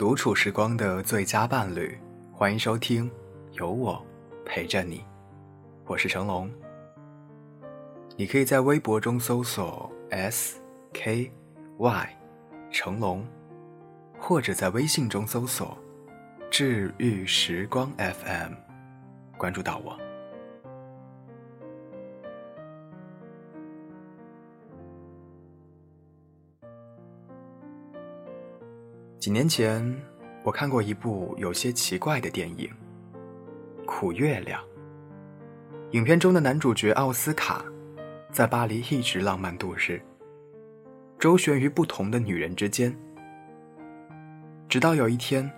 独处时光的最佳伴侣，欢迎收听，有我陪着你，我是成龙。你可以在微博中搜索 S K Y 成龙，或者在微信中搜索治愈时光 FM，关注到我。几年前，我看过一部有些奇怪的电影《苦月亮》。影片中的男主角奥斯卡，在巴黎一直浪漫度日，周旋于不同的女人之间。直到有一天，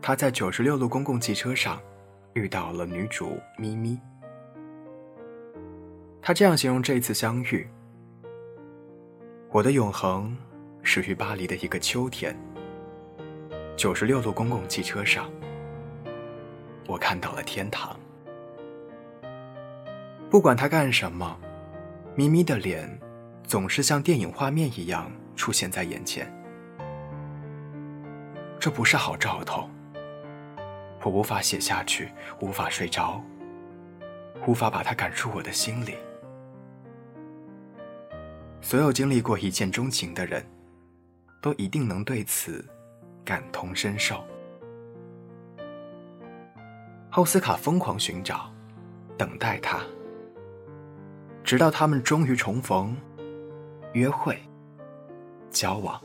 他在九十六路公共汽车上遇到了女主咪咪。他这样形容这次相遇：“我的永恒始于巴黎的一个秋天。”九十六路公共汽车上，我看到了天堂。不管他干什么，咪咪的脸总是像电影画面一样出现在眼前。这不是好兆头。我无法写下去，无法睡着，无法把它赶出我的心里。所有经历过一见钟情的人，都一定能对此。感同身受，奥斯卡疯狂寻找，等待他，直到他们终于重逢、约会、交往。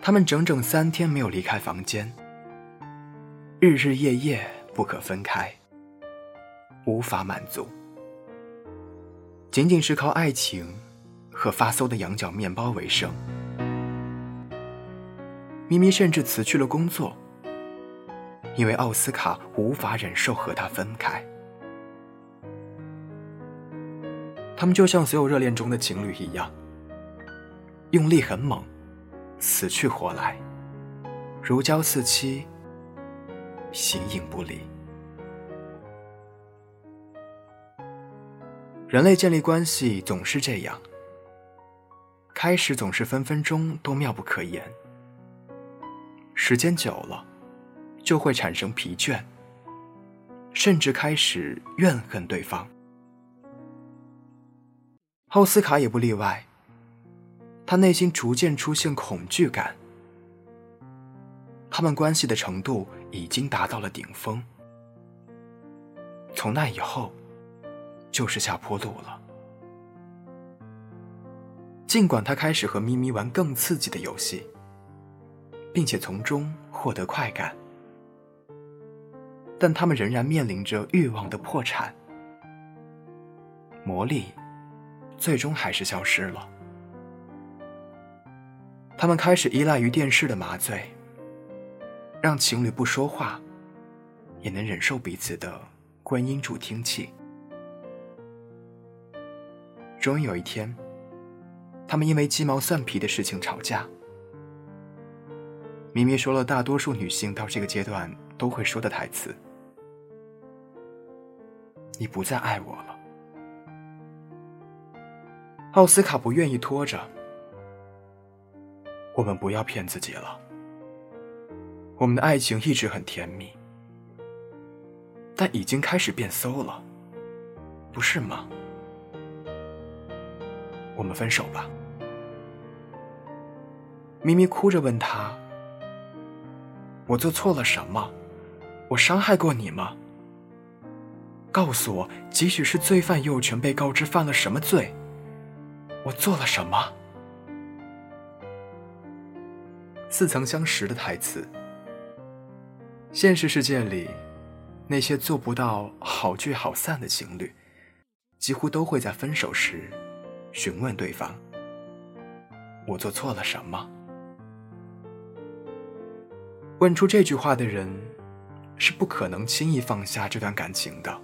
他们整整三天没有离开房间，日日夜夜不可分开，无法满足，仅仅是靠爱情和发馊的羊角面包为生。咪咪甚至辞去了工作，因为奥斯卡无法忍受和他分开。他们就像所有热恋中的情侣一样，用力很猛，死去活来，如胶似漆，形影不离。人类建立关系总是这样，开始总是分分钟都妙不可言。时间久了，就会产生疲倦，甚至开始怨恨对方。奥斯卡也不例外，他内心逐渐出现恐惧感。他们关系的程度已经达到了顶峰，从那以后，就是下坡路了。尽管他开始和咪咪玩更刺激的游戏。并且从中获得快感，但他们仍然面临着欲望的破产，魔力最终还是消失了。他们开始依赖于电视的麻醉，让情侣不说话也能忍受彼此的观音助听器。终于有一天，他们因为鸡毛蒜皮的事情吵架。咪咪说了大多数女性到这个阶段都会说的台词：“你不再爱我了。”奥斯卡不愿意拖着，我们不要骗自己了。我们的爱情一直很甜蜜，但已经开始变馊了，不是吗？我们分手吧。咪咪哭着问他。我做错了什么？我伤害过你吗？告诉我，即使是罪犯，也有权被告知犯了什么罪。我做了什么？似曾相识的台词。现实世界里，那些做不到好聚好散的情侣，几乎都会在分手时询问对方：“我做错了什么？”问出这句话的人，是不可能轻易放下这段感情的。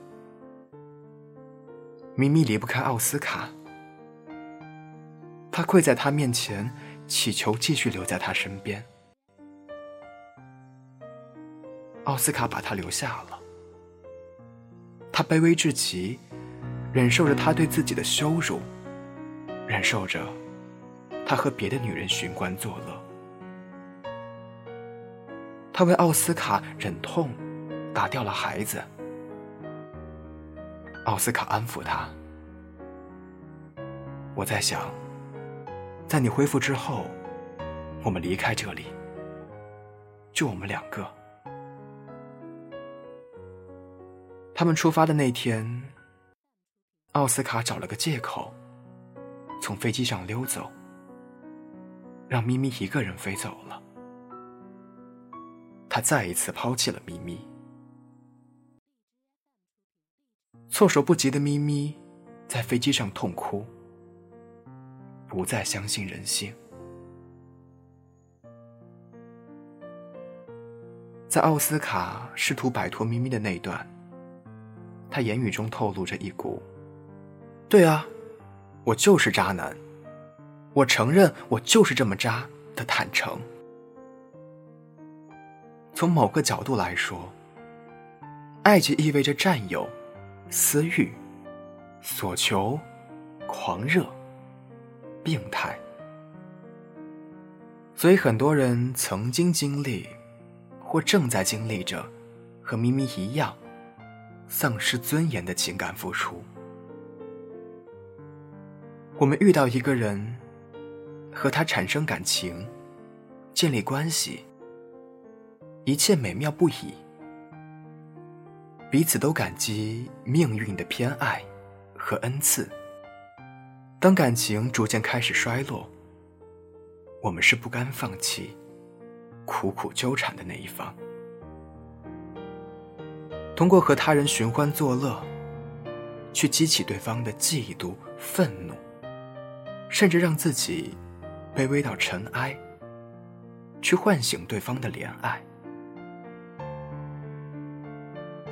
咪咪离不开奥斯卡，他跪在他面前，祈求继续留在他身边。奥斯卡把他留下了，他卑微至极，忍受着他对自己的羞辱，忍受着他和别的女人寻欢作乐。他为奥斯卡忍痛打掉了孩子。奥斯卡安抚他：“我在想，在你恢复之后，我们离开这里，就我们两个。”他们出发的那天，奥斯卡找了个借口，从飞机上溜走，让咪咪一个人飞走了。他再一次抛弃了咪咪。措手不及的咪咪在飞机上痛哭，不再相信人性。在奥斯卡试图摆脱咪咪的那一段，他言语中透露着一股“对啊，我就是渣男，我承认我就是这么渣”的坦诚。从某个角度来说，爱就意味着占有。私欲、所求、狂热、病态，所以很多人曾经经历，或正在经历着，和咪咪一样，丧失尊严的情感付出。我们遇到一个人，和他产生感情，建立关系，一切美妙不已。彼此都感激命运的偏爱和恩赐。当感情逐渐开始衰落，我们是不甘放弃、苦苦纠缠的那一方。通过和他人寻欢作乐，去激起对方的嫉妒、愤怒，甚至让自己卑微到尘埃，去唤醒对方的怜爱。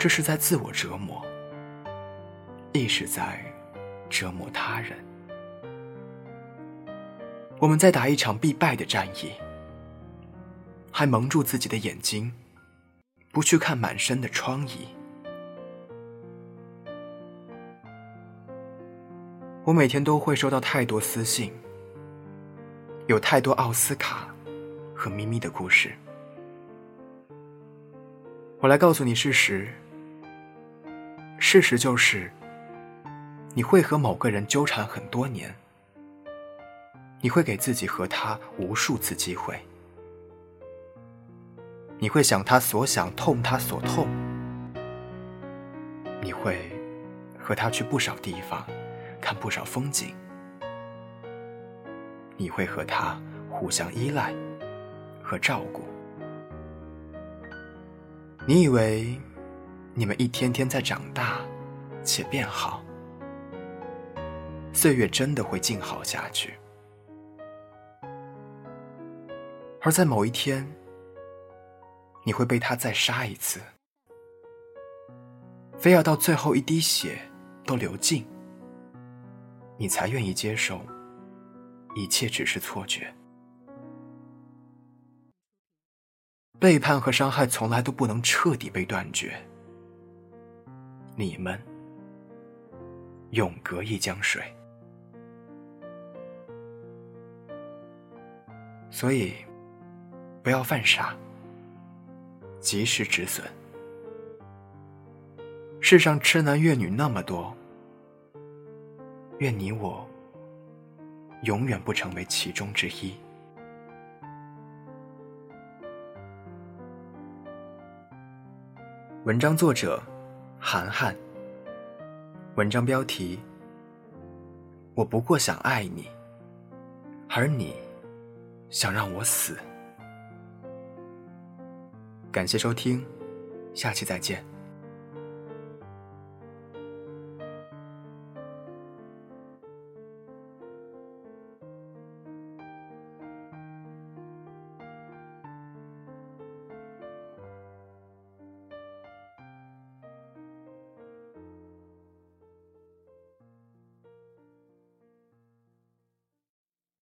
这是在自我折磨，亦是在折磨他人。我们在打一场必败的战役，还蒙住自己的眼睛，不去看满身的疮痍。我每天都会收到太多私信，有太多奥斯卡和咪咪的故事。我来告诉你事实。事实就是，你会和某个人纠缠很多年，你会给自己和他无数次机会，你会想他所想，痛他所痛，你会和他去不少地方，看不少风景，你会和他互相依赖和照顾，你以为？你们一天天在长大，且变好，岁月真的会静好下去。而在某一天，你会被他再杀一次，非要到最后一滴血都流尽，你才愿意接受一切只是错觉。背叛和伤害从来都不能彻底被断绝。你们永隔一江水，所以不要犯傻，及时止损。世上痴男怨女那么多，愿你我永远不成为其中之一。文章作者。涵涵。文章标题：我不过想爱你，而你想让我死。感谢收听，下期再见。